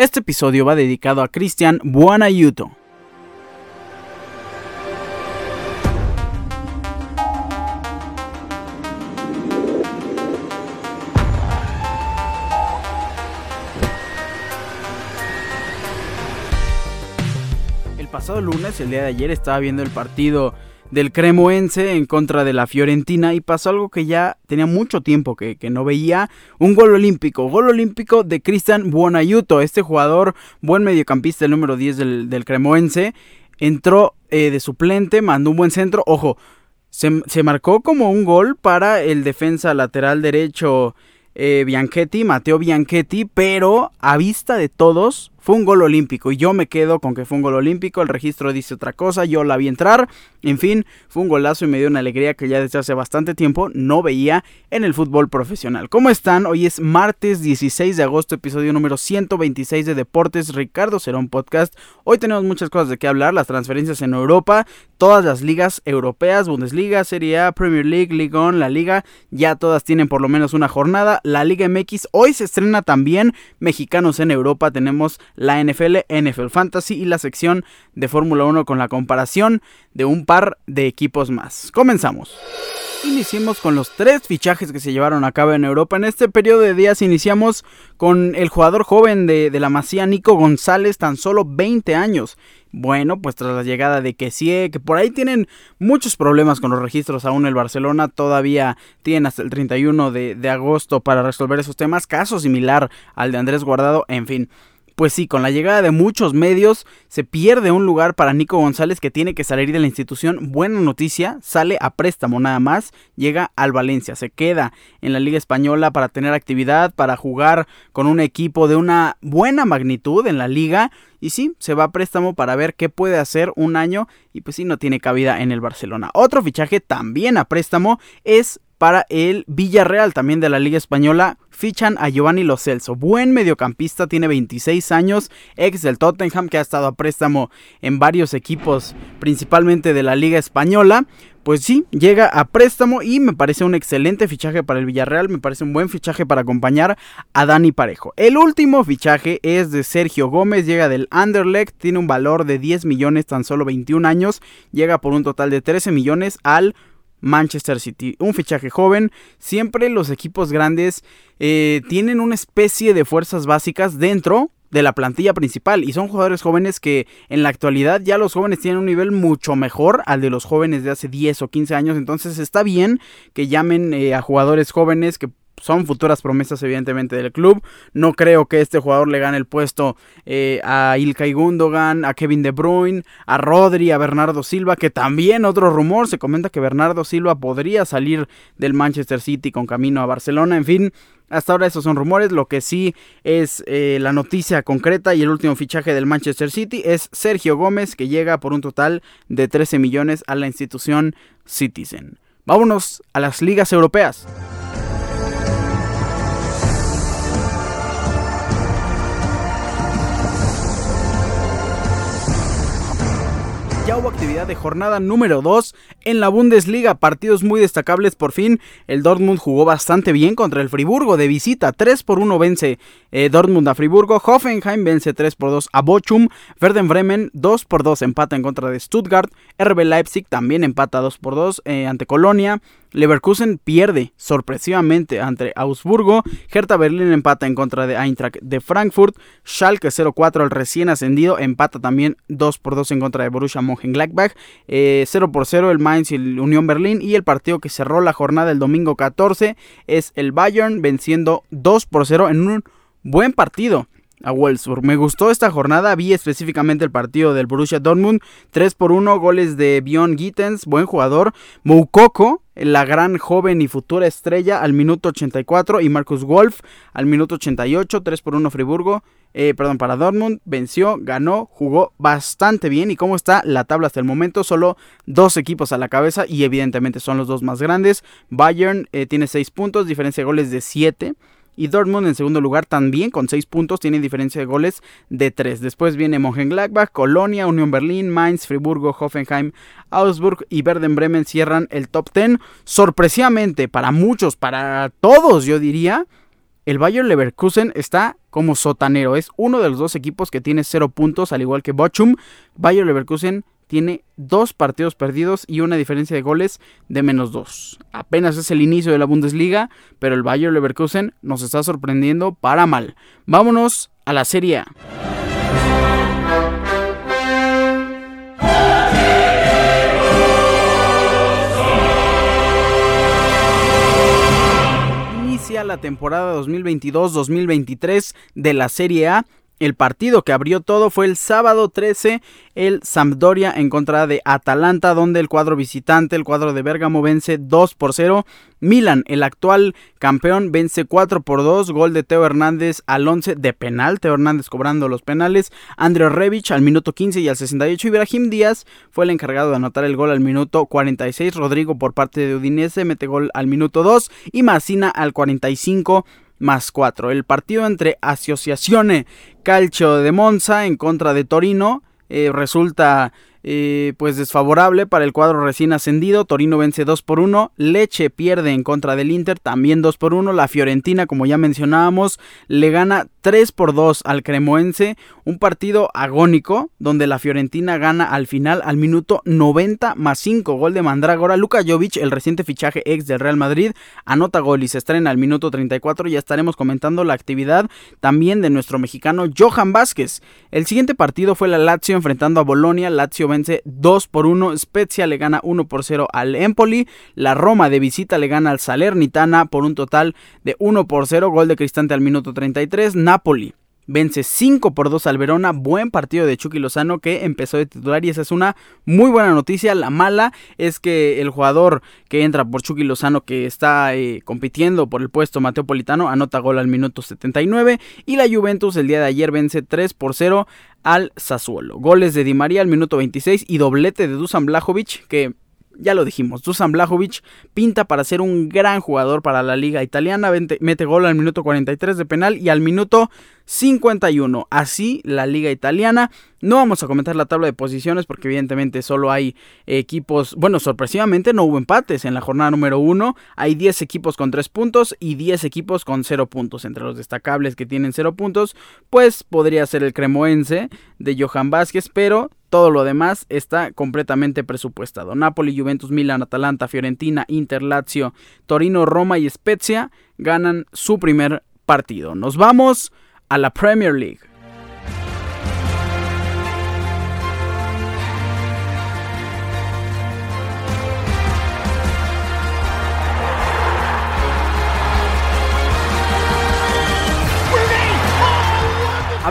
Este episodio va dedicado a Cristian Buonaiuto. El pasado lunes, el día de ayer, estaba viendo el partido del Cremoense en contra de la Fiorentina y pasó algo que ya tenía mucho tiempo que, no veía, un gol olímpico, gol olímpico de Cristian Buonaiuto, este jugador, buen mediocampista, el número 10 del, Cremoense, entró eh, de suplente, mandó un buen centro, ojo, se, se, marcó como un gol para el defensa lateral derecho eh, Bianchetti, Mateo Bianchetti, pero a vista de todos fue un gol olímpico y yo me quedo con que fue un gol olímpico, el registro dice otra cosa, yo la vi entrar, en fin, fue un golazo y me dio una alegría que ya desde hace bastante tiempo no veía en el fútbol profesional. ¿Cómo están? Hoy es martes 16 de agosto, episodio número 126 de Deportes Ricardo Cerón Podcast. Hoy tenemos muchas cosas de qué hablar, las transferencias en Europa, todas las ligas europeas, Bundesliga, Serie A, Premier League, Ligue 1, la Liga, ya todas tienen por lo menos una jornada. La Liga MX hoy se estrena también, mexicanos en Europa, tenemos la NFL, NFL Fantasy y la sección de Fórmula 1 con la comparación de un par de equipos más. Comenzamos. Iniciemos con los tres fichajes que se llevaron a cabo en Europa. En este periodo de días iniciamos con el jugador joven de, la Masía, Nico González, tan solo 20 años. Bueno, pues tras la llegada de Kessie, que por ahí tienen muchos problemas con los registros aún el Barcelona, todavía tienen hasta el 31 de, de agosto para resolver esos temas, caso similar al de Andrés Guardado, en fin. Pues sí, con la llegada de muchos medios se pierde un lugar para Nico González que tiene que salir de la institución. Buena noticia, sale a préstamo nada más, llega al Valencia, se queda en la Liga Española para tener actividad, para jugar con un equipo de una buena magnitud en la liga. Y sí, se va a préstamo para ver qué puede hacer un año y pues sí, no tiene cabida en el Barcelona. Otro fichaje también a préstamo es para el Villarreal, también de la Liga Española. Fichan a Giovanni Lo Celso, buen mediocampista, tiene 26 años, ex del Tottenham, que ha estado a préstamo en varios equipos, principalmente de la Liga Española. Pues sí, llega a préstamo y me parece un excelente fichaje para el Villarreal, me parece un buen fichaje para acompañar a Dani Parejo. El último fichaje es de Sergio Gómez, llega del Anderlecht, tiene un valor de 10 millones, tan solo 21 años, llega por un total de 13 millones al Manchester City. Un fichaje joven. Siempre los equipos grandes eh, tienen una especie de fuerzas básicas dentro de la plantilla principal y son jugadores jóvenes que en la actualidad ya los jóvenes tienen un nivel mucho mejor al de los jóvenes de hace 10 o 15 años entonces está bien que llamen eh, a jugadores jóvenes que son futuras promesas evidentemente del club. No creo que este jugador le gane el puesto eh, a Ilkay Gundogan, a Kevin De Bruyne, a Rodri, a Bernardo Silva, que también otro rumor se comenta que Bernardo Silva podría salir del Manchester City con camino a Barcelona. En fin, hasta ahora esos son rumores. Lo que sí es eh, la noticia concreta y el último fichaje del Manchester City es Sergio Gómez, que llega por un total de 13 millones a la institución Citizen. Vámonos a las ligas europeas. Ya hubo actividad de jornada número 2 en la Bundesliga. Partidos muy destacables por fin. El Dortmund jugó bastante bien contra el Friburgo de visita. 3 por 1 vence eh, Dortmund a Friburgo. Hoffenheim vence 3 por 2 a Bochum. Verden Bremen 2 por 2 empata en contra de Stuttgart. RB Leipzig también empata 2 por 2 eh, ante Colonia. Leverkusen pierde sorpresivamente ante Augsburgo. Hertha Berlín empata en contra de Eintracht de Frankfurt. Schalke 0-4 al recién ascendido empata también 2 por 2 en contra de Borussia Mönchengladbach. Eh, 0 por 0 el Mainz y el Unión Berlín. Y el partido que cerró la jornada el domingo 14 es el Bayern venciendo 2 por 0 en un buen partido a Wolfsburg. Me gustó esta jornada, vi específicamente el partido del Borussia Dortmund, 3 por 1, goles de Bjorn Gittens, buen jugador, Moukoko, la gran joven y futura estrella al minuto 84 y Marcus Wolf al minuto 88, 3 por 1 Friburgo, eh, perdón, para Dortmund, venció, ganó, jugó bastante bien. Y cómo está la tabla hasta el momento, solo dos equipos a la cabeza y evidentemente son los dos más grandes, Bayern eh, tiene 6 puntos, diferencia de goles de 7, y Dortmund en segundo lugar también con 6 puntos, tiene diferencia de goles de 3. Después viene Mönchengladbach, Colonia, Unión Berlín, Mainz, Friburgo, Hoffenheim, Augsburg y Verden Bremen cierran el top 10. Sorpresivamente para muchos, para todos yo diría, el Bayer Leverkusen está como sotanero. Es uno de los dos equipos que tiene cero puntos, al igual que Bochum. Bayer Leverkusen tiene dos partidos perdidos y una diferencia de goles de menos dos. Apenas es el inicio de la Bundesliga, pero el Bayer Leverkusen nos está sorprendiendo para mal. Vámonos a la Serie A. Inicia la temporada 2022-2023 de la Serie A el partido que abrió todo fue el sábado 13, el Sampdoria en contra de Atalanta, donde el cuadro visitante, el cuadro de Bergamo, vence 2 por 0. Milan, el actual campeón, vence 4 por 2. Gol de Teo Hernández al 11 de penal. Teo Hernández cobrando los penales. André Revich al minuto 15 y al 68. Ibrahim Díaz fue el encargado de anotar el gol al minuto 46. Rodrigo por parte de Udinese mete gol al minuto 2. Y Massina al 45 más 4. El partido entre Asociazione Calcio de Monza en contra de Torino eh, resulta eh, pues desfavorable para el cuadro recién ascendido. Torino vence 2 por 1. Leche pierde en contra del Inter, también 2 por 1. La Fiorentina, como ya mencionábamos, le gana 3 por 2 al Cremoense. Un partido agónico donde la Fiorentina gana al final al minuto 90 más 5. Gol de Mandrágora. Luka Jovic, el reciente fichaje ex del Real Madrid, anota gol y se estrena al minuto 34. Ya estaremos comentando la actividad también de nuestro mexicano Johan Vázquez. El siguiente partido fue la Lazio enfrentando a Bolonia. Lazio vence 2 por 1. Spezia le gana 1 por 0 al Empoli. La Roma de visita le gana al Salernitana por un total de 1 por 0. Gol de Cristante al minuto 33. Napoli vence 5 por 2 al Verona. Buen partido de Chucky Lozano que empezó de titular y esa es una muy buena noticia. La mala es que el jugador que entra por Chucky Lozano que está eh, compitiendo por el puesto Mateo Politano anota gol al minuto 79 y la Juventus el día de ayer vence 3 por 0 al Sassuolo. Goles de Di María al minuto 26 y doblete de Dusan Blajovic que ya lo dijimos, Dusan Blajovic pinta para ser un gran jugador para la liga italiana, mete gol al minuto 43 de penal y al minuto 51. Así la liga italiana. No vamos a comentar la tabla de posiciones porque evidentemente solo hay equipos, bueno, sorpresivamente no hubo empates en la jornada número 1. Hay 10 equipos con 3 puntos y 10 equipos con 0 puntos. Entre los destacables que tienen 0 puntos, pues podría ser el cremoense de Johan Vázquez, pero todo lo demás está completamente presupuestado. Napoli, Juventus, Milan, Atalanta, Fiorentina, Inter, Lazio, Torino, Roma y Spezia ganan su primer partido. Nos vamos a la Premier League.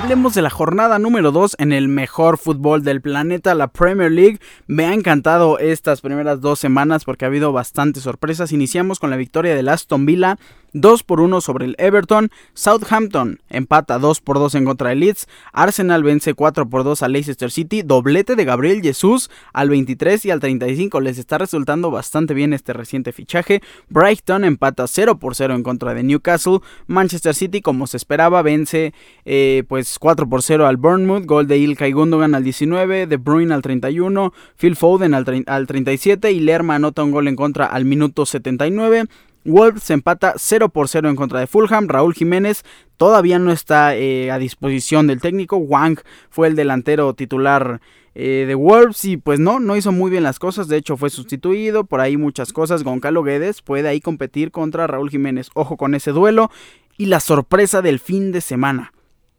Hablemos de la jornada número 2 en el mejor fútbol del planeta, la Premier League. Me ha encantado estas primeras dos semanas porque ha habido bastantes sorpresas. Iniciamos con la victoria del Aston Villa 2 por 1 sobre el Everton. Southampton empata 2 por 2 en contra del Leeds. Arsenal vence 4 por 2 a Leicester City. Doblete de Gabriel Jesús al 23 y al 35. Les está resultando bastante bien este reciente fichaje. Brighton empata 0 por 0 en contra de Newcastle. Manchester City, como se esperaba, vence eh, pues 4 por 0 al Bournemouth. Gol de Ilkay Gundogan al 19. De Bruyne al 31. Phil Foden al, al 37. Y Lerma anota un gol en contra al minuto 79. Wolves empata 0 por 0 en contra de Fulham. Raúl Jiménez todavía no está eh, a disposición del técnico. Wang fue el delantero titular eh, de Wolves y pues no, no hizo muy bien las cosas. De hecho fue sustituido. Por ahí muchas cosas. Goncalo Guedes puede ahí competir contra Raúl Jiménez. Ojo con ese duelo. Y la sorpresa del fin de semana.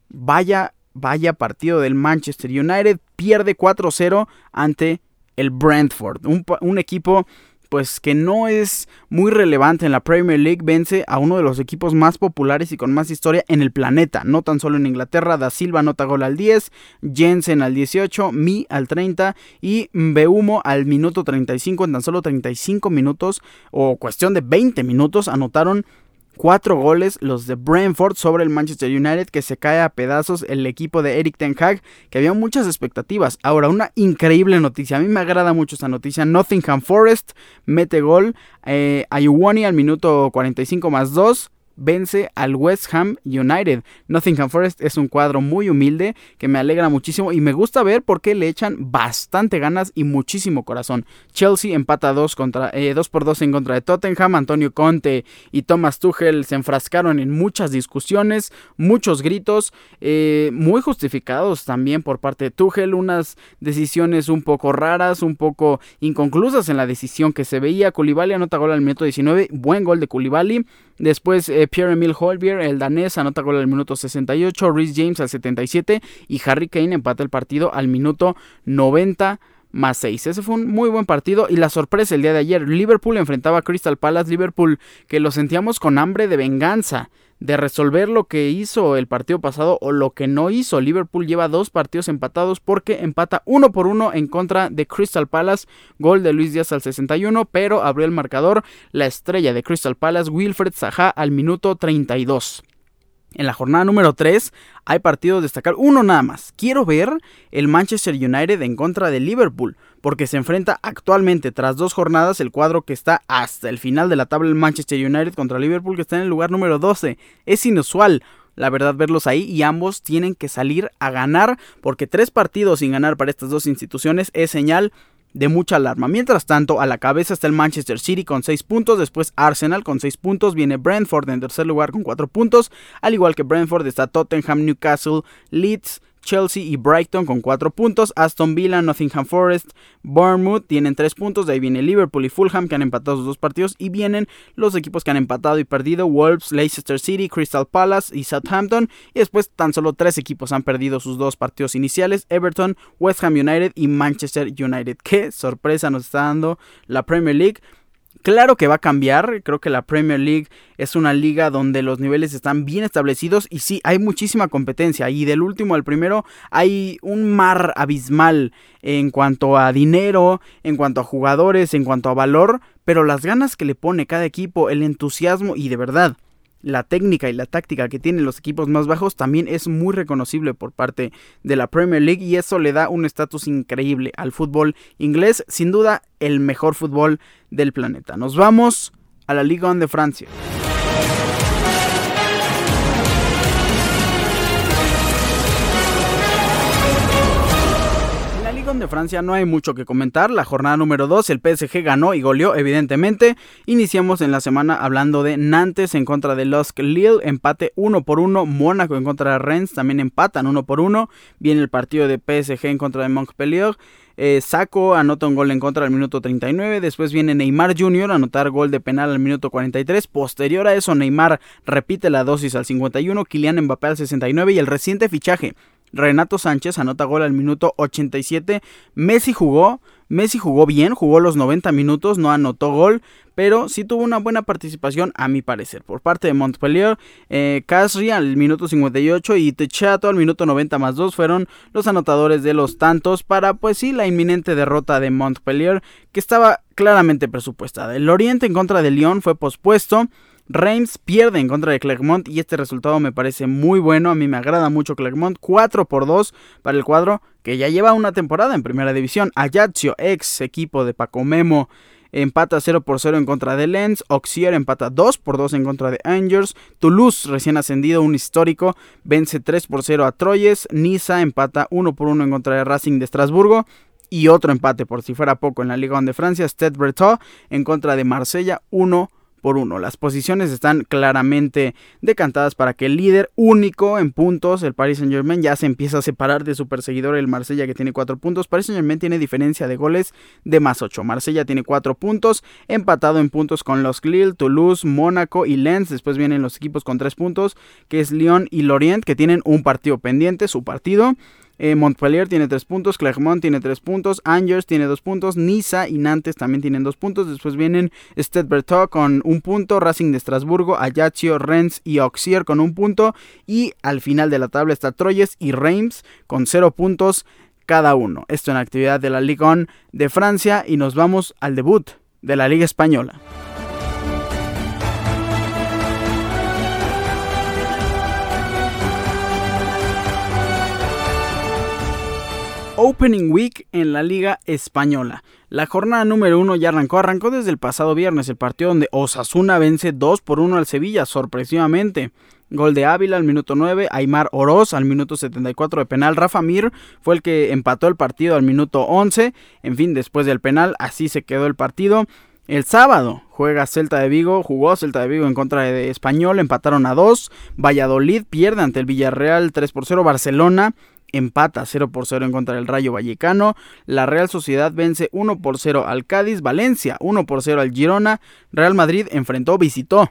Vaya, vaya partido del Manchester United. Pierde 4-0 ante el Brentford. Un, un equipo pues que no es muy relevante en la Premier League, vence a uno de los equipos más populares y con más historia en el planeta, no tan solo en Inglaterra, Da Silva nota gol al 10, Jensen al 18, Mi al 30 y Beumo al minuto 35, en tan solo 35 minutos o cuestión de 20 minutos anotaron Cuatro goles los de Brentford sobre el Manchester United que se cae a pedazos el equipo de Eric Ten Hag que había muchas expectativas. Ahora, una increíble noticia. A mí me agrada mucho esta noticia. Nottingham Forest mete gol. Eh, Ayuwani al minuto 45 más 2 vence al West Ham United. Nottingham Forest es un cuadro muy humilde que me alegra muchísimo y me gusta ver porque le echan bastante ganas y muchísimo corazón. Chelsea empata 2 contra eh, por 2 en contra de Tottenham. Antonio Conte y Thomas Tuchel se enfrascaron en muchas discusiones, muchos gritos, eh, muy justificados también por parte de Tuchel, unas decisiones un poco raras, un poco inconclusas en la decisión que se veía. Koulibaly anota gol al minuto 19, buen gol de Koulibaly. Después eh, Pierre-Emile Holbier, el danés, anota gol al minuto 68, Rhys James al 77 y Harry Kane empata el partido al minuto 90 más 6. Ese fue un muy buen partido y la sorpresa el día de ayer, Liverpool enfrentaba a Crystal Palace, Liverpool que lo sentíamos con hambre de venganza de resolver lo que hizo el partido pasado o lo que no hizo. Liverpool lleva dos partidos empatados porque empata uno por uno en contra de Crystal Palace. Gol de Luis Díaz al 61, pero abrió el marcador la estrella de Crystal Palace, Wilfred Zaha, al minuto 32. En la jornada número 3 hay partidos destacar uno nada más. Quiero ver el Manchester United en contra de Liverpool, porque se enfrenta actualmente tras dos jornadas el cuadro que está hasta el final de la tabla el Manchester United contra Liverpool que está en el lugar número 12. Es inusual. La verdad verlos ahí y ambos tienen que salir a ganar porque tres partidos sin ganar para estas dos instituciones es señal de mucha alarma. Mientras tanto, a la cabeza está el Manchester City con 6 puntos, después Arsenal con 6 puntos, viene Brentford en tercer lugar con 4 puntos, al igual que Brentford está Tottenham, Newcastle, Leeds, Chelsea y Brighton con 4 puntos, Aston Villa, Nottingham Forest, Bournemouth tienen 3 puntos, de ahí viene Liverpool y Fulham que han empatado sus dos partidos y vienen los equipos que han empatado y perdido, Wolves, Leicester City, Crystal Palace y Southampton y después tan solo 3 equipos han perdido sus dos partidos iniciales, Everton, West Ham United y Manchester United. Qué sorpresa nos está dando la Premier League. Claro que va a cambiar, creo que la Premier League es una liga donde los niveles están bien establecidos y sí, hay muchísima competencia y del último al primero hay un mar abismal en cuanto a dinero, en cuanto a jugadores, en cuanto a valor, pero las ganas que le pone cada equipo, el entusiasmo y de verdad, la técnica y la táctica que tienen los equipos más bajos también es muy reconocible por parte de la Premier League y eso le da un estatus increíble al fútbol inglés, sin duda el mejor fútbol del planeta. Nos vamos a la Liga 1 de Francia. De Francia no hay mucho que comentar. La jornada número 2, el PSG ganó y goleó, evidentemente. Iniciamos en la semana hablando de Nantes en contra de Lusk Lille, empate 1 por 1. Mónaco en contra de Rennes también empatan 1 por 1. Viene el partido de PSG en contra de Montpellier. Eh, Saco anota un gol en contra al minuto 39. Después viene Neymar Jr. a anotar gol de penal al minuto 43. Posterior a eso, Neymar repite la dosis al 51. Kylian Mbappé al 69. Y el reciente fichaje Renato Sánchez anota gol al minuto 87. Messi jugó, Messi jugó bien, jugó los 90 minutos, no anotó gol, pero sí tuvo una buena participación a mi parecer. Por parte de Montpellier, eh, Casri al minuto 58 y Techato al minuto 90 más 2 fueron los anotadores de los tantos para pues sí la inminente derrota de Montpellier que estaba claramente presupuestada. El Oriente en contra de Lyon fue pospuesto. Reims pierde en contra de Clermont y este resultado me parece muy bueno. A mí me agrada mucho Clermont. 4 por 2 para el cuadro que ya lleva una temporada en primera división. Ajaccio, ex equipo de Paco Memo, empata 0 por 0 en contra de Lens. Auxier empata 2 por 2 en contra de Angers. Toulouse, recién ascendido, un histórico, vence 3 por 0 a Troyes. Niza empata 1 por 1 en contra de Racing de Estrasburgo. Y otro empate, por si fuera poco, en la Liga de Francia. Stade Breton en contra de Marsella 1 por uno. Las posiciones están claramente decantadas para que el líder único en puntos, el Paris Saint Germain, ya se empieza a separar de su perseguidor, el Marsella, que tiene 4 puntos. Paris Saint Germain tiene diferencia de goles de más 8. Marsella tiene 4 puntos, empatado en puntos con los Lille, Toulouse, Mónaco y Lens. Después vienen los equipos con 3 puntos, que es Lyon y Lorient, que tienen un partido pendiente, su partido. Eh, Montpellier tiene 3 puntos, Clermont tiene 3 puntos, Angers tiene 2 puntos, Niza y Nantes también tienen 2 puntos. Después vienen Stade con 1 punto, Racing de Estrasburgo, Ajaccio, Rennes y Auxier con 1 punto. Y al final de la tabla está Troyes y Reims con 0 puntos cada uno. Esto en actividad de la Ligue 1 de Francia y nos vamos al debut de la Liga Española. Opening Week en la Liga Española. La jornada número uno ya arrancó, arrancó desde el pasado viernes, el partido donde Osasuna vence 2 por 1 al Sevilla, sorpresivamente. Gol de Ávila al minuto 9, Aymar Oroz al minuto 74 de penal, Rafa Mir fue el que empató el partido al minuto 11, en fin, después del penal, así se quedó el partido. El sábado juega Celta de Vigo, jugó Celta de Vigo en contra de Español, empataron a 2. Valladolid pierde ante el Villarreal 3 por 0. Barcelona empata 0 por 0 en contra del Rayo Vallecano. La Real Sociedad vence 1 por 0 al Cádiz. Valencia 1 por 0 al Girona. Real Madrid enfrentó, visitó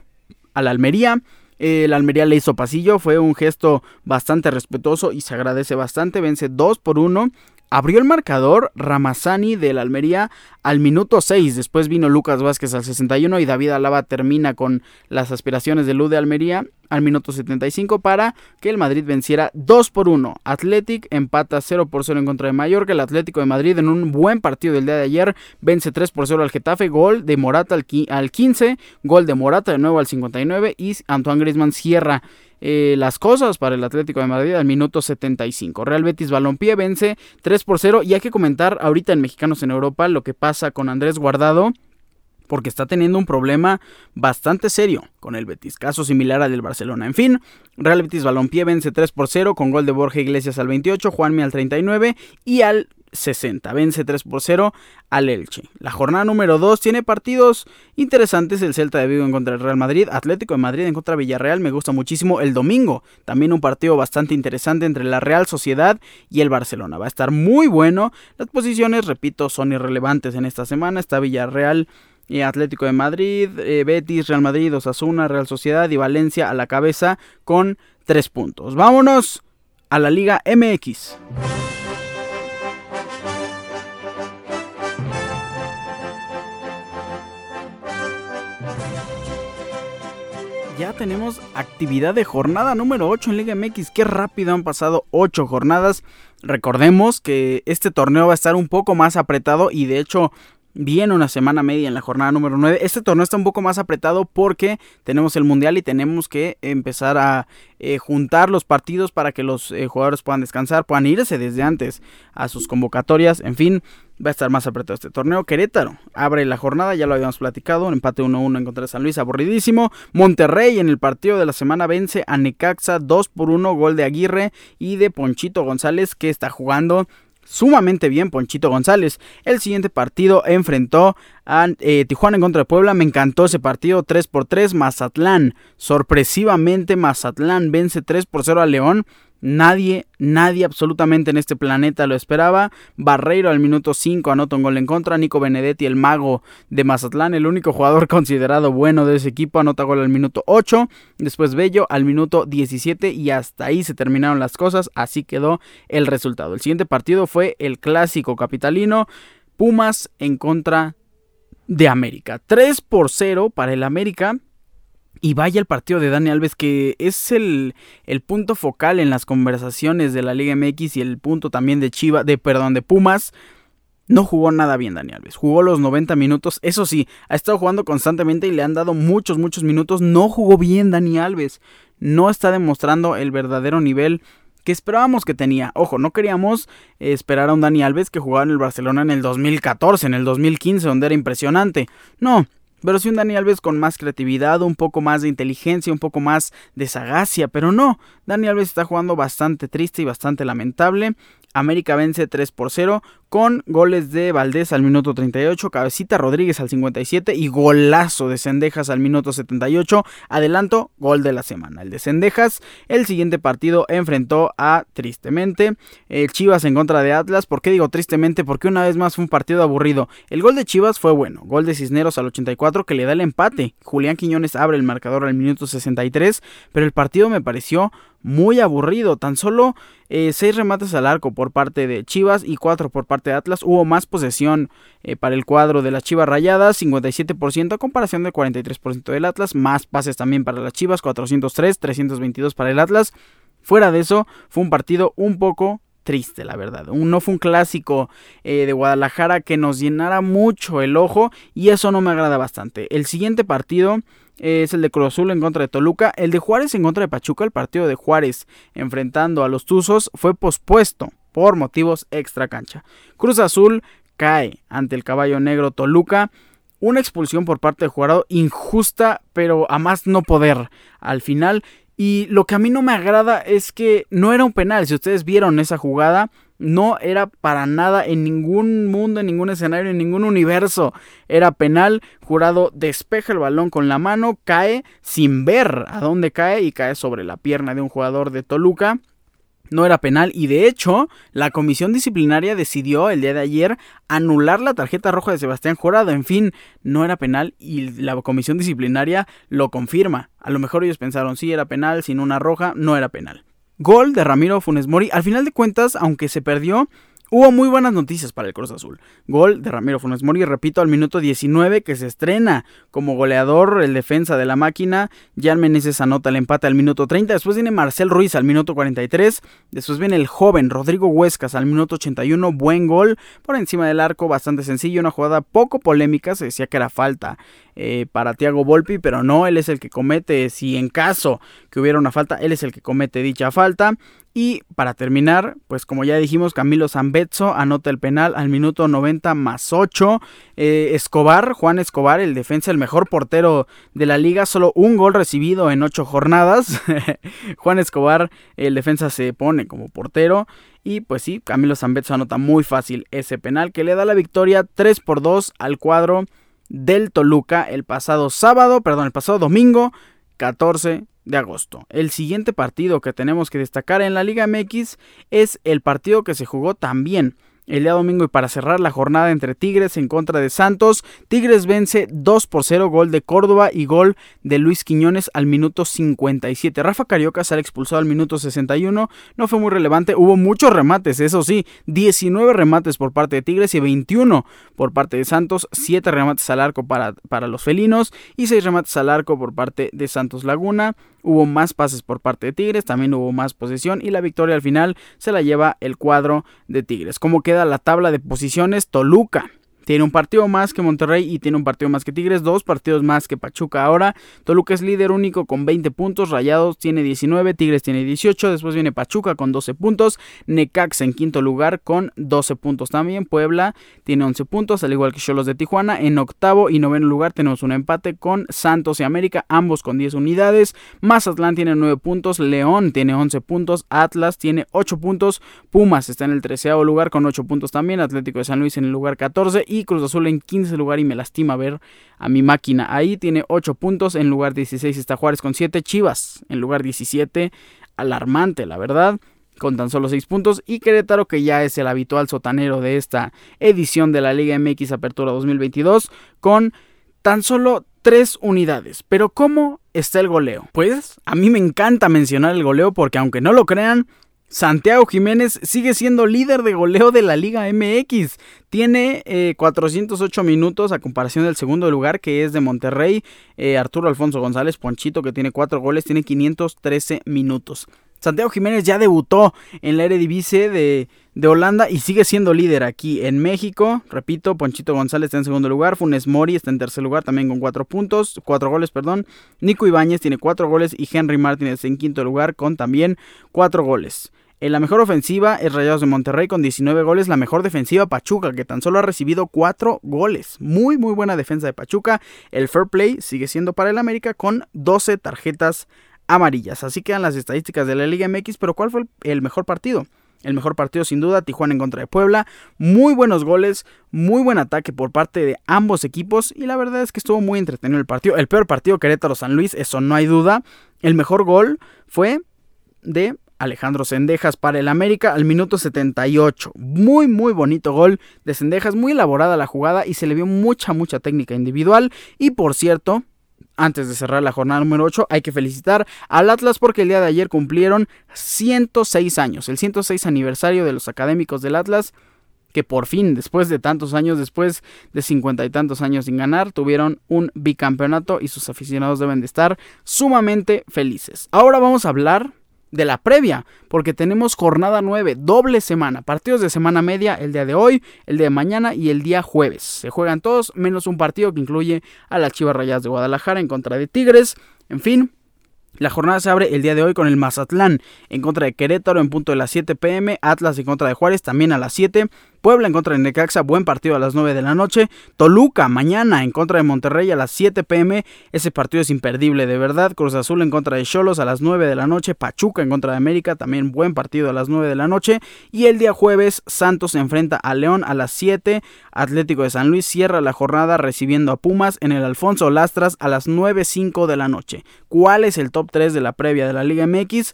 al Almería. El Almería le hizo pasillo, fue un gesto bastante respetuoso y se agradece bastante. Vence 2 por 1 Abrió el marcador Ramazani del Almería al minuto 6. Después vino Lucas Vázquez al 61 y David Alaba termina con las aspiraciones de Luz de Almería al minuto 75 para que el Madrid venciera 2 por 1. Athletic empata 0 por 0 en contra de Mallorca. El Atlético de Madrid en un buen partido del día de ayer vence 3 por 0 al Getafe. Gol de Morata al 15. Gol de Morata de nuevo al 59 y Antoine Griezmann cierra eh, las cosas para el Atlético de Madrid al minuto 75. Real Betis Balompié vence 3 por 0 y hay que comentar ahorita en Mexicanos en Europa lo que pasa con Andrés Guardado porque está teniendo un problema bastante serio con el Betis, caso similar al del Barcelona. En fin, Real Betis Balompié vence 3 por 0 con gol de Borja Iglesias al 28, Juanmi al 39 y al 60. Vence 3 por 0 al Elche. La jornada número 2 tiene partidos interesantes. El Celta de Vigo en contra del Real Madrid. Atlético de Madrid en contra Villarreal. Me gusta muchísimo. El domingo también un partido bastante interesante entre la Real Sociedad y el Barcelona. Va a estar muy bueno. Las posiciones, repito, son irrelevantes en esta semana. Está Villarreal. Y Atlético de Madrid, eh, Betis, Real Madrid, Osasuna, Real Sociedad y Valencia a la cabeza con 3 puntos. Vámonos a la Liga MX. ya tenemos actividad de jornada número 8 en Liga MX. Qué rápido han pasado 8 jornadas. Recordemos que este torneo va a estar un poco más apretado y de hecho viene una semana media en la jornada número 9. Este torneo está un poco más apretado porque tenemos el mundial y tenemos que empezar a eh, juntar los partidos para que los eh, jugadores puedan descansar, puedan irse desde antes a sus convocatorias. En fin, va a estar más apretado este torneo. Querétaro abre la jornada, ya lo habíamos platicado, un empate 1-1 en contra de San Luis, aburridísimo. Monterrey en el partido de la semana vence a Necaxa 2 por 1, gol de Aguirre y de Ponchito González que está jugando sumamente bien Ponchito González. El siguiente partido enfrentó a eh, Tijuana en contra de Puebla. Me encantó ese partido 3 por 3. Mazatlán. Sorpresivamente Mazatlán vence 3 por 0 a León. Nadie, nadie absolutamente en este planeta lo esperaba. Barreiro al minuto 5 anota un gol en contra. Nico Benedetti, el mago de Mazatlán, el único jugador considerado bueno de ese equipo, anota gol al minuto 8. Después Bello al minuto 17 y hasta ahí se terminaron las cosas. Así quedó el resultado. El siguiente partido fue el clásico capitalino. Pumas en contra de América. 3 por 0 para el América. Y vaya el partido de Dani Alves, que es el, punto focal en las conversaciones de la Liga MX y el punto también de Chiva, de perdón, de Pumas. No jugó nada bien Dani Alves. Jugó los 90 minutos. Eso sí, ha estado jugando constantemente y le han dado muchos, muchos minutos. No jugó bien Dani Alves. No está demostrando el verdadero nivel que esperábamos que tenía. Ojo, no queríamos esperar a un Dani Alves que jugaba en el Barcelona en el 2014, en el 2015, donde era impresionante. No, pero sí un Dani Alves con más creatividad, un poco más de inteligencia, un poco más de sagacia, pero no, Dani Alves está jugando bastante triste y bastante lamentable. América vence 3 por 0 con goles de Valdés al minuto 38, Cabecita Rodríguez al 57 y golazo de Cendejas al minuto 78. Adelanto, gol de la semana. El de Cendejas, el siguiente partido enfrentó a, tristemente, el Chivas en contra de Atlas. ¿Por qué digo tristemente? Porque una vez más fue un partido aburrido. El gol de Chivas fue bueno, gol de Cisneros al 84 que le da el empate. Julián Quiñones abre el marcador al minuto 63, pero el partido me pareció muy aburrido. Tan solo 6 eh, remates al arco por parte de Chivas y 4 por parte de Atlas. Hubo más posesión eh, para el cuadro de las Chivas Rayadas, 57% a comparación del 43% del Atlas. Más pases también para las Chivas, 403, 322 para el Atlas. Fuera de eso, fue un partido un poco triste, la verdad. No fue un clásico eh, de Guadalajara que nos llenara mucho el ojo y eso no me agrada bastante. El siguiente partido es el de Cruz Azul en contra de Toluca. El de Juárez en contra de Pachuca, el partido de Juárez enfrentando a los Tuzos, fue pospuesto por motivos extra cancha. Cruz Azul cae ante el caballo negro Toluca. Una expulsión por parte del jugador injusta, pero a más no poder al final. Y lo que a mí no me agrada es que no era un penal. Si ustedes vieron esa jugada, no era para nada en ningún mundo, en ningún escenario, en ningún universo. Era penal. Jurado despeja el balón con la mano, cae sin ver a dónde cae y cae sobre la pierna de un jugador de Toluca no era penal y de hecho la comisión disciplinaria decidió el día de ayer anular la tarjeta roja de Sebastián Jurado. En fin, no era penal y la comisión disciplinaria lo confirma. A lo mejor ellos pensaron sí era penal, sin una roja, no era penal. Gol de Ramiro Funes Mori. Al final de cuentas, aunque se perdió, Hubo muy buenas noticias para el Cruz Azul. Gol de Ramiro Funes Mori, repito, al minuto 19 que se estrena como goleador el defensa de la máquina. Jan Meneses anota el empate al minuto 30. Después viene Marcel Ruiz al minuto 43. Después viene el joven Rodrigo Huescas al minuto 81. Buen gol por encima del arco, bastante sencillo. Una jugada poco polémica. Se decía que era falta eh, para Thiago Volpi, pero no, él es el que comete, si en caso que hubiera una falta, él es el que comete dicha falta. Y para terminar, pues como ya dijimos, Camilo Zambezzo anota el penal al minuto 90 más 8. Eh, Escobar, Juan Escobar, el defensa, el mejor portero de la liga, solo un gol recibido en 8 jornadas. Juan Escobar, el defensa se pone como portero. Y pues sí, Camilo Zambezzo anota muy fácil ese penal que le da la victoria 3 por 2 al cuadro del Toluca el pasado sábado, perdón, el pasado domingo 14 de agosto. El siguiente partido que tenemos que destacar en la Liga MX es el partido que se jugó también el día domingo y para cerrar la jornada entre Tigres en contra de Santos, Tigres vence 2 por 0, gol de Córdoba y gol de Luis Quiñones al minuto 57. Rafa Carioca sale expulsado al minuto 61, no fue muy relevante, hubo muchos remates, eso sí, 19 remates por parte de Tigres y 21 por parte de Santos, 7 remates al arco para, para los felinos y 6 remates al arco por parte de Santos Laguna. Hubo más pases por parte de Tigres, también hubo más posesión y la victoria al final se la lleva el cuadro de Tigres. ¿Cómo queda la tabla de posiciones? Toluca tiene un partido más que Monterrey y tiene un partido más que Tigres, dos partidos más que Pachuca ahora. Toluca es líder único con 20 puntos, Rayados tiene 19, Tigres tiene 18, después viene Pachuca con 12 puntos, Necaxa en quinto lugar con 12 puntos también, Puebla tiene 11 puntos, al igual que Cholos de Tijuana. En octavo y noveno lugar tenemos un empate con Santos y América, ambos con 10 unidades. Mazatlán tiene 9 puntos, León tiene 11 puntos, Atlas tiene 8 puntos, Pumas está en el treceavo lugar con 8 puntos también, Atlético de San Luis en el lugar 14 y Cruz Azul en 15 lugar y me lastima ver a mi máquina. Ahí tiene 8 puntos, en lugar 16 está Juárez con 7, Chivas en lugar 17, alarmante la verdad con tan solo 6 puntos y Querétaro que ya es el habitual sotanero de esta edición de la Liga MX Apertura 2022 con tan solo 3 unidades. Pero ¿cómo está el goleo? Pues a mí me encanta mencionar el goleo porque aunque no lo crean, Santiago Jiménez sigue siendo líder de goleo de la Liga MX. Tiene 408 eh, minutos a comparación del segundo lugar que es de Monterrey. Eh, Arturo Alfonso González Ponchito que tiene 4 goles tiene 513 minutos. Santiago Jiménez ya debutó en la Eredivisie de, de Holanda y sigue siendo líder aquí en México. Repito, Ponchito González está en segundo lugar, Funes Mori está en tercer lugar también con 4 puntos, 4 goles, perdón. Nico Ibáñez tiene 4 goles y Henry Martínez en quinto lugar con también 4 goles. En la mejor ofensiva es Rayados de Monterrey con 19 goles. La mejor defensiva Pachuca, que tan solo ha recibido 4 goles. Muy, muy buena defensa de Pachuca. El fair play sigue siendo para el América con 12 tarjetas amarillas. Así quedan las estadísticas de la Liga MX. Pero ¿cuál fue el mejor partido? El mejor partido sin duda, Tijuana en contra de Puebla. Muy buenos goles, muy buen ataque por parte de ambos equipos y la verdad es que estuvo muy entretenido el partido. El peor partido Querétaro-San Luis, eso no hay duda. El mejor gol fue de Alejandro Sendejas para el América al minuto 78. Muy, muy bonito gol de Sendejas, muy elaborada la jugada y se le vio mucha, mucha técnica individual. Y por cierto, antes de cerrar la jornada número 8, hay que felicitar al Atlas porque el día de ayer cumplieron 106 años, el 106 aniversario de los académicos del Atlas que por fin, después de tantos años, después de cincuenta y tantos años sin ganar, tuvieron un bicampeonato y sus aficionados deben de estar sumamente felices. Ahora vamos a hablar de la previa, porque tenemos jornada 9, doble semana, partidos de semana media el día de hoy, el día de mañana y el día jueves. Se juegan todos, menos un partido que incluye a las Chivas Rayadas de Guadalajara en contra de Tigres. En fin, La jornada se abre el día de hoy con el Mazatlán en contra de Querétaro en punto de las 7 pm, Atlas en contra de Juárez también a las 7, Puebla en contra de Necaxa, buen partido a las 9 de la noche, Toluca mañana en contra de Monterrey a las 7 pm, ese partido es imperdible de verdad, Cruz Azul en contra de Cholos a las 9 de la noche, Pachuca en contra de América, también buen partido a las 9 de la noche, y el día jueves Santos se enfrenta a León a las 7, Atlético de San Luis cierra la jornada recibiendo a Pumas en el Alfonso Lastras a las 9.05 de la noche. ¿Cuál es el top 3 de la previa de la Liga MX.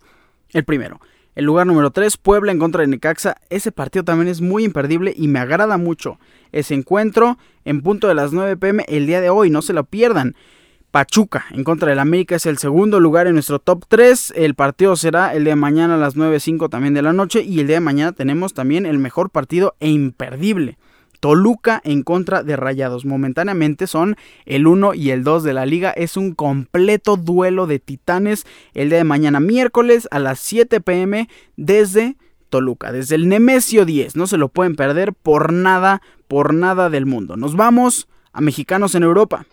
El primero. El lugar número 3, Puebla en contra de Necaxa. Ese partido también es muy imperdible y me agrada mucho. Ese encuentro en punto de las 9 pm el día de hoy, no se lo pierdan. Pachuca en contra del América es el segundo lugar en nuestro top 3. El partido será el de mañana a las 9.05 también de la noche. Y el día de mañana tenemos también el mejor partido e imperdible. Toluca en contra de Rayados. Momentáneamente son el 1 y el 2 de la liga. Es un completo duelo de titanes el día de mañana miércoles a las 7 pm desde Toluca, desde el Nemesio 10. No se lo pueden perder por nada, por nada del mundo. Nos vamos a Mexicanos en Europa.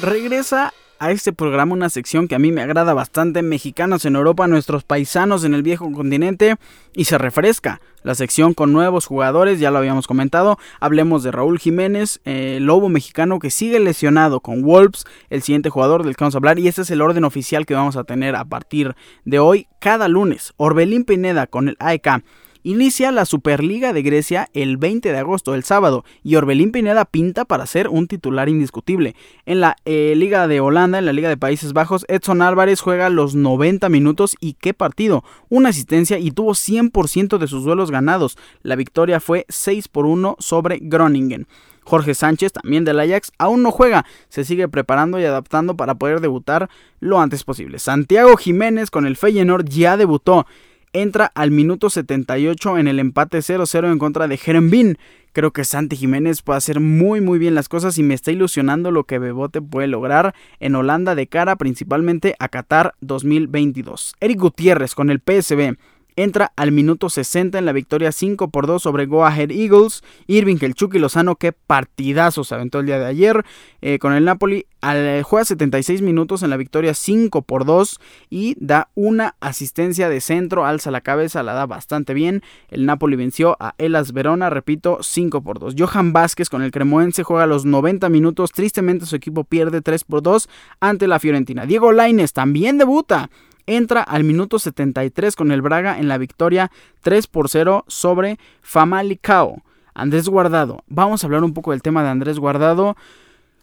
Regresa a este programa una sección que a mí me agrada bastante, mexicanos en Europa, nuestros paisanos en el viejo continente, y se refresca la sección con nuevos jugadores, ya lo habíamos comentado, hablemos de Raúl Jiménez, eh, lobo mexicano que sigue lesionado con Wolves, el siguiente jugador del que vamos a hablar, y este es el orden oficial que vamos a tener a partir de hoy, cada lunes, Orbelín Pineda con el AEK Inicia la Superliga de Grecia el 20 de agosto, el sábado, y Orbelín Pineda pinta para ser un titular indiscutible. En la eh, Liga de Holanda, en la Liga de Países Bajos, Edson Álvarez juega los 90 minutos y qué partido, una asistencia y tuvo 100% de sus duelos ganados. La victoria fue 6 por 1 sobre Groningen. Jorge Sánchez, también del Ajax, aún no juega, se sigue preparando y adaptando para poder debutar lo antes posible. Santiago Jiménez con el Feyenoord ya debutó entra al minuto 78 en el empate 0-0 en contra de Jerembin. Creo que Santi Jiménez puede hacer muy muy bien las cosas y me está ilusionando lo que Bebote puede lograr en Holanda de cara principalmente a Qatar 2022. Eric Gutiérrez con el PSB entra al minuto 60 en la victoria 5 por 2 sobre Go Ahead Eagles. Irving el Chucky Lozano, que partidazo se aventó el día de ayer eh, con el Napoli. Al, juega 76 minutos en la victoria 5 por 2 y da una asistencia de centro, alza la cabeza, la da bastante bien. El Napoli venció a Elas Verona, repito, 5 por 2. Johan Vázquez con el Cremoense juega los 90 minutos. Tristemente su equipo pierde 3 por 2 ante la Fiorentina. Diego Laines también debuta entra al minuto 73 con el Braga en la victoria 3 por 0 sobre Famalicao. Andrés Guardado. Vamos a hablar un poco del tema de Andrés Guardado.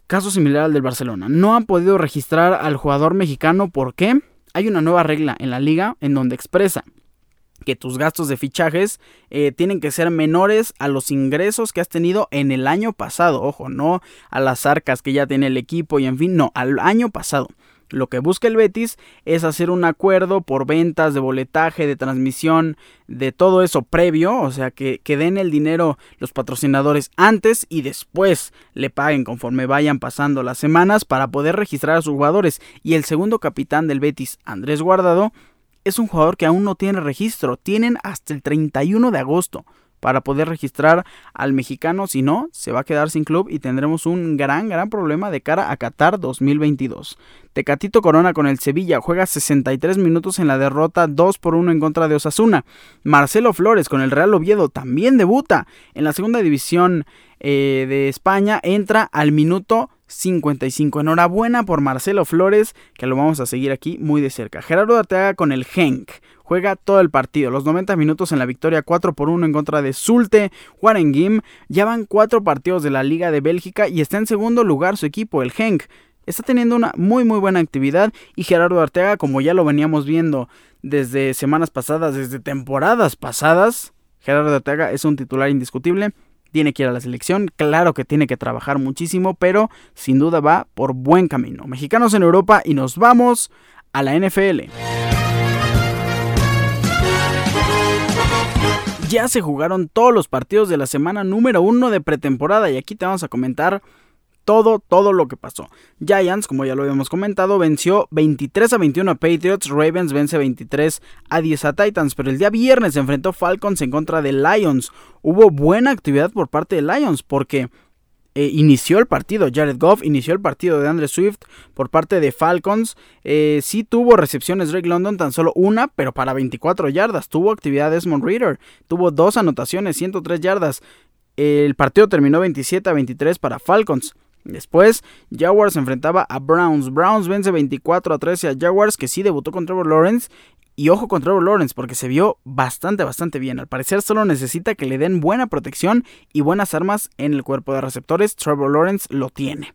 Caso similar al del Barcelona. No han podido registrar al jugador mexicano. ¿Por qué? Hay una nueva regla en la liga en donde expresa que tus gastos de fichajes eh, tienen que ser menores a los ingresos que has tenido en el año pasado. Ojo, no a las arcas que ya tiene el equipo y en fin, no, al año pasado. Lo que busca el Betis es hacer un acuerdo por ventas de boletaje, de transmisión, de todo eso previo, o sea, que, que, den el dinero los patrocinadores antes y después le paguen conforme vayan pasando las semanas para poder registrar a sus jugadores. Y el segundo capitán del Betis, Andrés Guardado, es un jugador que aún no tiene registro, tienen hasta el 31 de agosto para poder registrar al mexicano, si no, se va a quedar sin club y tendremos un gran, gran problema de cara a Qatar 2022. Tecatito Corona con el Sevilla juega 63 minutos en la derrota 2 por 1 en contra de Osasuna. Marcelo Flores con el Real Oviedo también debuta en la segunda división eh, de España, entra al minuto 55. Enhorabuena por Marcelo Flores, que lo vamos a seguir aquí muy de cerca. Gerardo Arteaga con el Genk juega todo el partido. Los 90 minutos en la victoria 4 por 1 en contra de Zulte. Warengim ya van 4 partidos de la Liga de Bélgica y está en segundo lugar su equipo, el Henk. Está teniendo una muy muy buena actividad y Gerardo Arteaga, como ya lo veníamos viendo desde semanas pasadas, desde temporadas pasadas, Gerardo Arteaga es un titular indiscutible. Tiene que ir a la selección, claro que tiene que trabajar muchísimo, pero sin duda va por buen camino. Mexicanos en Europa y nos vamos a la NFL. Ya se jugaron todos los partidos de la semana número uno de pretemporada y aquí te vamos a comentar todo, todo lo que pasó. Giants, como ya lo habíamos comentado, venció 23 a 21 a Patriots, Ravens vence 23 a 10 a Titans, pero el día viernes se enfrentó Falcons en contra de Lions. Hubo buena actividad por parte de Lions porque eh, inició el partido. Jared Goff inició el partido de Andre Swift por parte de Falcons. Eh, sí tuvo recepciones Drake London, tan solo una, pero para 24 yardas. Tuvo actividad Desmond Reader. Tuvo dos anotaciones, 103 yardas. El partido terminó 27 a 23 para Falcons. Después, Jaguars enfrentaba a Browns. Browns vence 24 a 13 a Jaguars, que sí debutó con Trevor Lawrence. Y ojo con Trevor Lawrence, porque se vio bastante, bastante bien. Al parecer solo necesita que le den buena protección y buenas armas en el cuerpo de receptores. Trevor Lawrence lo tiene.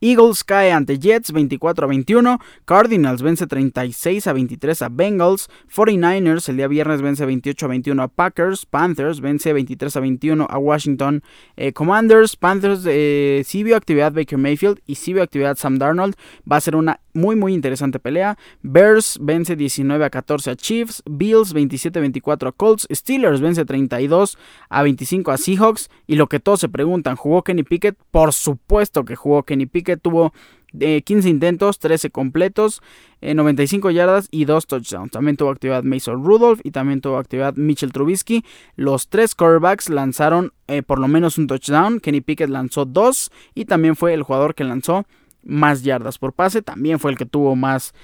Eagles cae ante Jets 24 a 21. Cardinals vence 36 a 23 a Bengals. 49ers el día viernes vence 28 a 21 a Packers. Panthers vence 23 a 21 a Washington eh, Commanders. Panthers eh, sí vio actividad Baker Mayfield y sí vio actividad Sam Darnold. Va a ser una muy muy interesante pelea. Bears vence 19 a 14 a Chiefs. Bills 27 a 24 a Colts. Steelers vence 32 a 25 a Seahawks. Y lo que todos se preguntan, ¿jugó Kenny Pickett? Por supuesto que jugó Kenny Pickett tuvo 15 eh, intentos, 13 completos, 95 eh, yardas y 2 touchdowns. También tuvo actividad Mason Rudolph y también tuvo actividad Mitchell Trubisky. Los tres quarterbacks lanzaron eh, por lo menos un touchdown. Kenny Pickett lanzó dos y también fue el jugador que lanzó más yardas por pase, también fue el que tuvo más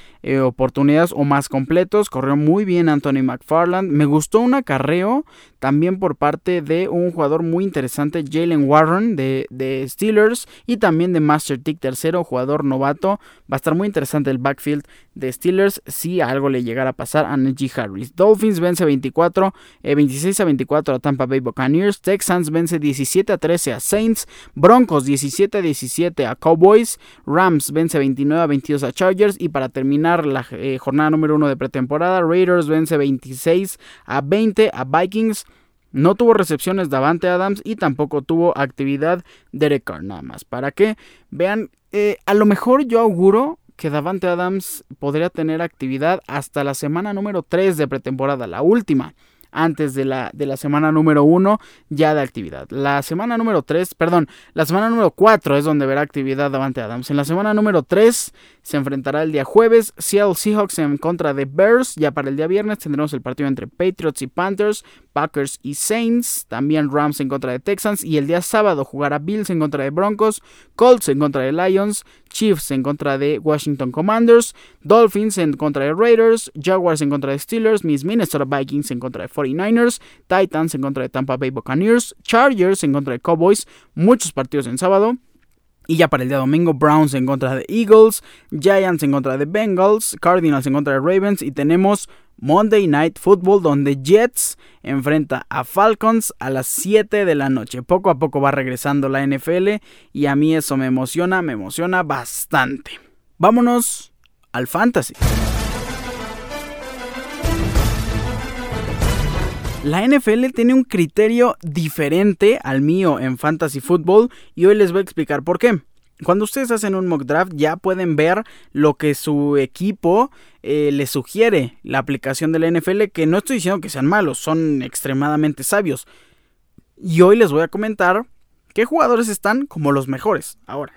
oportunidades o más completos, corrió muy bien Anthony McFarland, me gustó un acarreo también por parte de un jugador muy interesante, Jalen Warren de, Steelers y también de Master Tick tercero, jugador novato. Va a estar muy interesante el backfield de Steelers si algo le llegara a pasar a Najee Harris. Dolphins vence 24, 26 eh, a 24 a Tampa Bay Buccaneers. Texans vence 17 a 13 a Saints. Broncos 17 a 17 a Cowboys. Rams vence 29 a 22 a Chargers. Y para terminar la eh, jornada número 1 de pretemporada, Raiders vence 26 a 20 a Vikings. No tuvo recepciones Davante Adams y tampoco tuvo actividad Derek Carr, nada más. Para que vean, eh, a lo mejor yo auguro que Davante Adams podría tener actividad hasta la semana número 3 de pretemporada, la última antes de la, de la semana número 1 ya de actividad. La semana número 3, perdón, la semana número 4 es donde verá actividad Davante Adams. En la semana número 3 se enfrentará el día jueves Seattle Seahawks en contra de Bears. Ya para el día viernes tendremos el partido entre Patriots y Panthers, Packers y Saints, también Rams en contra de Texans y el día sábado jugará Bills en contra de Broncos, Colts en contra de Lions, Chiefs en contra de Washington Commanders, Dolphins en contra de Raiders, Jaguars en contra de Steelers, Miss Minnesota Vikings en contra de 49ers, Titans en contra de Tampa Bay Buccaneers, Chargers en contra de Cowboys, muchos partidos en sábado. Y ya para el día domingo, Browns en contra de Eagles, Giants en contra de Bengals, Cardinals en contra de Ravens y tenemos Monday Night Football donde Jets enfrenta a Falcons a las 7 de la noche. Poco a poco va regresando la NFL y a mí eso me emociona, me emociona bastante. Vámonos al fantasy. La NFL tiene un criterio diferente al mío en fantasy football y hoy les voy a explicar por qué. Cuando ustedes hacen un mock draft ya pueden ver lo que su equipo eh, les sugiere. La aplicación de la NFL, que no estoy diciendo que sean malos, son extremadamente sabios. Y hoy les voy a comentar qué jugadores están como los mejores. Ahora,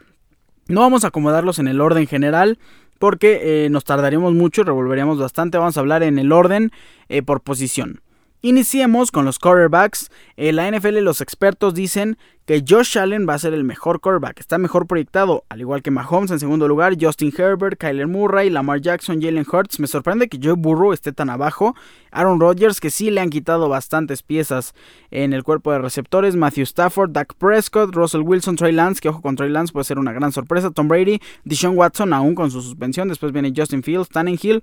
no vamos a acomodarlos en el orden general porque eh, nos tardaríamos mucho y revolveríamos bastante. Vamos a hablar en el orden eh, por posición. Iniciemos con los quarterbacks. En la NFL los expertos dicen que Josh Allen va a ser el mejor quarterback. Está mejor proyectado, al igual que Mahomes en segundo lugar, Justin Herbert, Kyler Murray, Lamar Jackson, Jalen Hurts. Me sorprende que Joe Burrow esté tan abajo. Aaron Rodgers, que sí le han quitado bastantes piezas en el cuerpo de receptores. Matthew Stafford, Dak Prescott, Russell Wilson, Trey Lance, que ojo con Trey Lance puede ser una gran sorpresa. Tom Brady, Deshaun Watson, aún con su suspensión. Después viene Justin Fields, Hill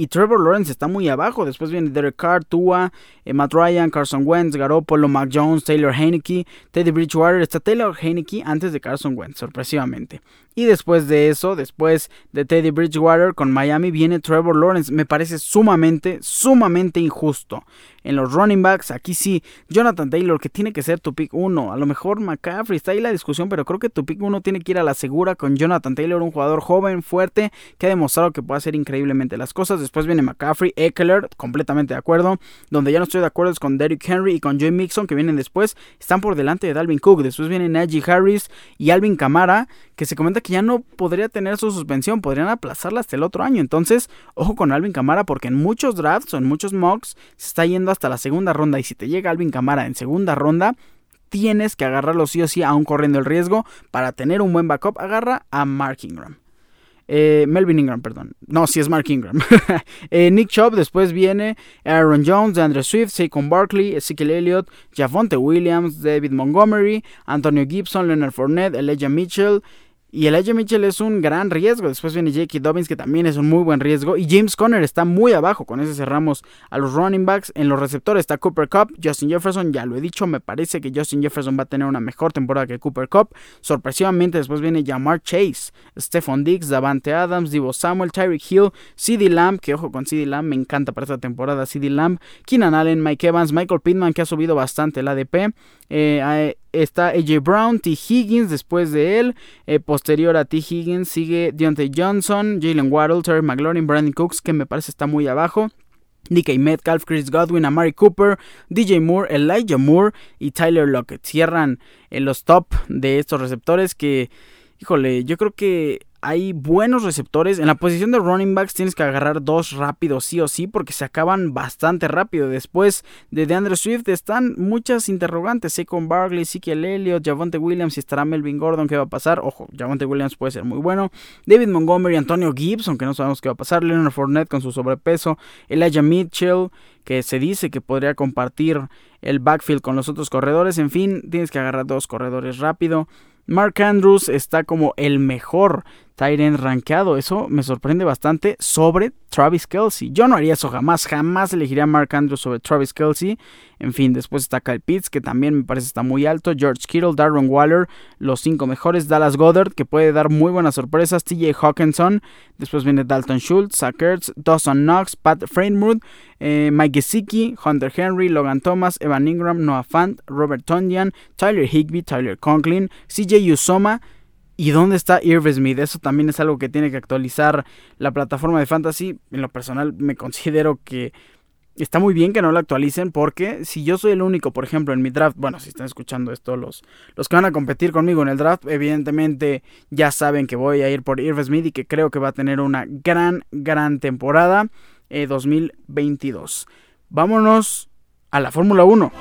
y Trevor Lawrence está muy abajo. Después viene Derek Carr, Tua, eh, Matt Ryan, Carson Wentz, Garoppolo, Mac Jones, Taylor Heineke, Teddy Bridgewater. Está Taylor Heineke antes de Carson Wentz, sorpresivamente. Y después de eso, después de Teddy Bridgewater con Miami, viene Trevor Lawrence. Me parece sumamente, sumamente injusto en los running backs. Aquí sí, Jonathan Taylor, que tiene que ser tu pick 1. A lo mejor McCaffrey, está ahí la discusión, pero creo que tu pick 1 tiene que ir a la segura con Jonathan Taylor, un jugador joven, fuerte, que ha demostrado que puede hacer increíblemente las cosas. Después viene McCaffrey, Eckler, completamente de acuerdo. Donde ya no estoy de acuerdo es con Derrick Henry y con Joey Mixon, que vienen después. Están por delante de Dalvin Cook. Después viene Najee Harris y Alvin Kamara, que se comenta que ya no podría tener su suspensión, podrían aplazarla hasta el otro año. Entonces, ojo con Alvin Kamara, porque en muchos drafts o en muchos mocks se está yendo hasta la segunda ronda. Y si te llega Alvin Camara en segunda ronda, tienes que agarrarlo sí o sí aún corriendo el riesgo para tener un buen backup, agarra a Mark Ingram. Eh, Melvin Ingram, perdón. No, si es Mark Ingram. Eh, Nick Chubb, después viene Aaron Jones, Andrew Swift, Saquon Barkley, Ezekiel Elliott, Javonte Williams, David Montgomery, Antonio Gibson, Leonard Fournette, Elijah Mitchell. Y Elijah Mitchell es un gran riesgo. Después viene J.K. Dobbins, que también es un muy buen riesgo. Y James Conner está muy abajo. Con ese cerramos a los running backs. En los receptores está Cooper Cup, Justin Jefferson. Ya lo he dicho, me parece que Justin Jefferson va a tener una mejor temporada que Cooper Cup. Sorpresivamente, después viene Jamar Chase, Stephon Diggs, Davante Adams, Divo Samuel, Tyreek Hill, CD Lamb. Que ojo con CD Lamb, me encanta para esta temporada. CD Lamb, Keenan Allen, Mike Evans, Michael Pittman, que ha subido bastante el ADP. Eh, está AJ Brown, T. Higgins después de él. Eh, posterior a T. Higgins sigue Deontay Johnson, Jalen Waddle, Terry McLaurin, Brandon Cooks, que me parece está muy abajo. DK Metcalf, Chris Godwin, Amari Cooper, DJ Moore, Elijah Moore y Tyler Lockett. Cierran en los top de estos receptores que, híjole, yo creo que hay buenos receptores. En la posición de running backs tienes que agarrar dos rápidos sí o sí porque se acaban bastante rápido. Después de DeAndre Swift están muchas interrogantes. con Barkley, Ezekiel Elliott, Javonte Williams y estará Melvin Gordon. ¿Qué va a pasar? Ojo, Javonte Williams puede ser muy bueno. David Montgomery, Antonio Gibson, que no sabemos qué va a pasar. Leonard Fournette con su sobrepeso. Elijah Mitchell, que se dice que podría compartir el backfield con los otros corredores. En fin, tienes que agarrar dos corredores rápido. Mark Andrews está como el mejor Tyrant rankeado. Eso me sorprende bastante sobre Travis Kelsey. Yo no haría eso jamás. Jamás elegiría a Mark Andrews sobre Travis Kelsey. En fin, después está Kyle Pitts, que también me parece está muy alto. George Kittle, Darren Waller, los cinco mejores. Dallas Goddard, que puede dar muy buenas sorpresas. TJ Hawkinson. Después viene Dalton Schultz, Zach Ertz, Dawson Knox, Pat Freinmuth, eh, Mike Gesicki, Hunter Henry, Logan Thomas, Evan Ingram, Noah Fant, Robert Tonyan, Tyler Higby, Tyler Conklin, CJ Usoma. ¿Y dónde está Irv Smith? Eso también es algo que tiene que actualizar la plataforma de Fantasy. En lo personal me considero que está muy bien que no lo actualicen porque si yo soy el único, por ejemplo, en mi draft, bueno, si están escuchando esto, los, los que van a competir conmigo en el draft, evidentemente ya saben que voy a ir por Irv Smith y que creo que va a tener una gran, gran temporada 2022. Eh, Vámonos a la Fórmula 1.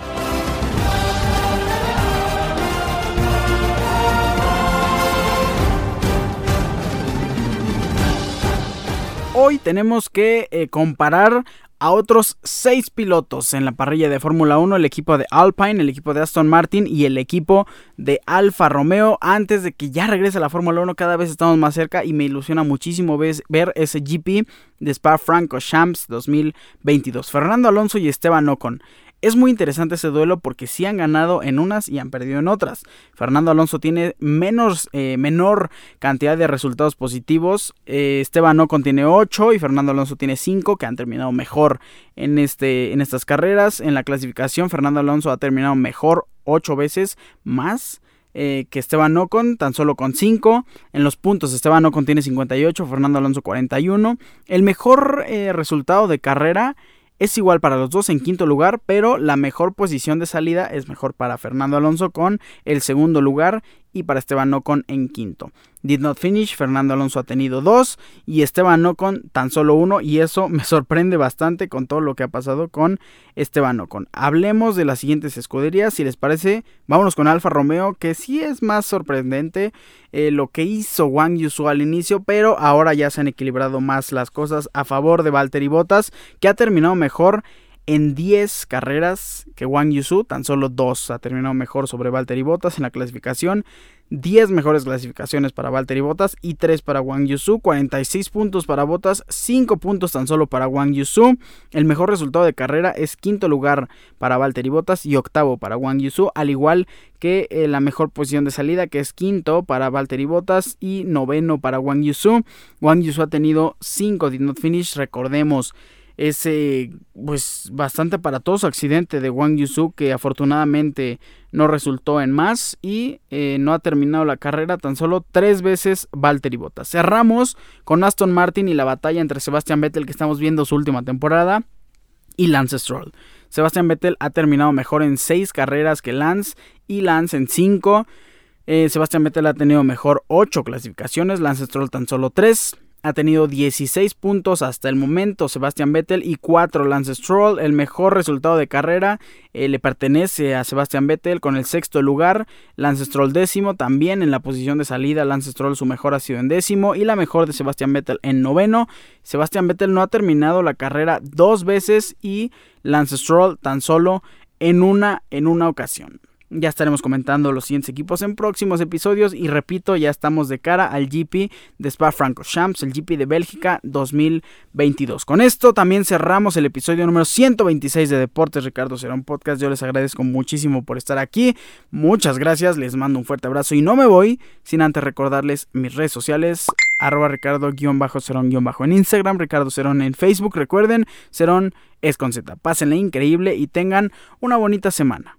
Hoy tenemos que eh, comparar a otros seis pilotos en la parrilla de Fórmula 1, el equipo de Alpine, el equipo de Aston Martin y el equipo de Alfa Romeo. Antes de que ya regrese la Fórmula 1, cada vez estamos más cerca y me ilusiona muchísimo ver ese GP de Spa Franco Champs 2022. Fernando Alonso y Esteban Ocon. Es muy interesante ese duelo porque sí han ganado en unas y han perdido en otras. Fernando Alonso tiene menos, eh, menor cantidad de resultados positivos. Eh, Esteban Ocon tiene 8 y Fernando Alonso tiene 5 que han terminado mejor en, este, en estas carreras. En la clasificación Fernando Alonso ha terminado mejor 8 veces más. Eh, que Esteban Ocon, tan solo con 5. En los puntos, Esteban Ocon tiene 58, Fernando Alonso 41. El mejor resultado de carrera es igual para los dos en quinto lugar, pero la mejor posición de salida es mejor para Fernando Alonso con el segundo lugar y para Esteban Ocon en quinto. Did not finish, Fernando Alonso ha tenido dos y Esteban Ocon tan solo uno y eso me sorprende bastante con todo lo que ha pasado con Esteban Ocon. Hablemos de las siguientes escuderías, si les parece, vámonos con Alfa Romeo que sí es más sorprendente eh, lo que hizo Wang Yusu al inicio, pero ahora ya se han equilibrado más las cosas a favor de Valtteri Bottas que ha terminado mejor en 10 carreras que Wang Yusu, tan solo 2 ha terminado mejor sobre Valtteri Bottas en la clasificación. 10 mejores clasificaciones para Valtteri Bottas y 3 para Wang Yusu, 46 puntos para Bottas, 5 puntos tan solo para Wang Yusu. El mejor resultado de carrera es quinto lugar para Valtteri Bottas y octavo para Wang Yusu, al igual que eh, la mejor posición de salida que es quinto para Valtteri Bottas y noveno para Wang Yusu. Wang Yusu ha tenido 5 did not finish, recordemos ese pues bastante aparatoso accidente de Wang Yusu que afortunadamente no resultó en más y eh, no ha terminado la carrera tan solo tres veces Valtteri Bottas. Cerramos con Aston Martin y la batalla entre Sebastian Vettel que estamos viendo su última temporada y Lance Stroll. Sebastian Vettel ha terminado mejor en seis carreras que Lance y Lance en cinco. Eh, Sebastian Vettel ha tenido mejor ocho clasificaciones, Lance Stroll tan solo tres. Ha tenido 16 puntos hasta el momento Sebastian Vettel y 4 Lance Stroll. El mejor resultado de carrera eh, le pertenece a Sebastian Vettel con el sexto lugar. Lance Stroll décimo también en la posición de salida. Lance Stroll su mejor ha sido en décimo y la mejor de Sebastian Vettel en noveno. Sebastian Vettel no ha terminado la carrera dos veces y Lance Stroll tan solo en una en una ocasión. Ya estaremos comentando los siguientes equipos en próximos episodios y repito, ya estamos de cara al GP de Spa Francorchamps, el GP de Bélgica 2022. Con esto también cerramos el episodio número 126 de Deportes Ricardo Serón Podcast. Yo les agradezco muchísimo por estar aquí. Muchas gracias, les mando un fuerte abrazo y no me voy sin antes recordarles mis redes sociales arroba ricardo-cerón- en Instagram, Ricardo Cerón en Facebook. Recuerden, Cerón es con Z. Pásenle increíble y tengan una bonita semana.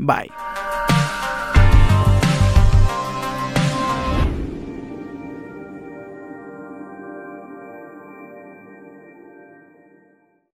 Bye.